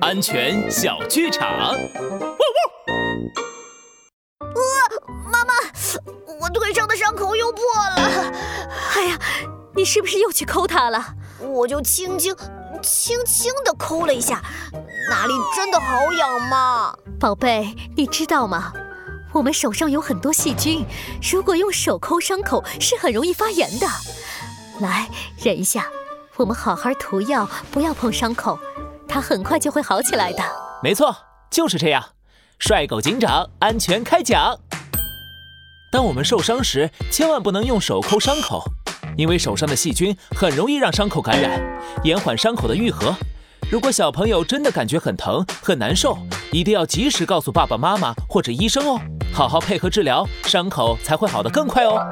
安全小剧场。妈妈，我腿上的伤口又破了。哎呀，你是不是又去抠它了？我就轻轻、轻轻地抠了一下，哪里真的好痒吗？宝贝，你知道吗？我们手上有很多细菌，如果用手抠伤口是很容易发炎的。来，忍一下，我们好好涂药，不要碰伤口，它很快就会好起来的。没错，就是这样。帅狗警长，安全开讲。当我们受伤时，千万不能用手抠伤口，因为手上的细菌很容易让伤口感染，延缓伤口的愈合。如果小朋友真的感觉很疼、很难受，一定要及时告诉爸爸妈妈或者医生哦，好好配合治疗，伤口才会好得更快哦。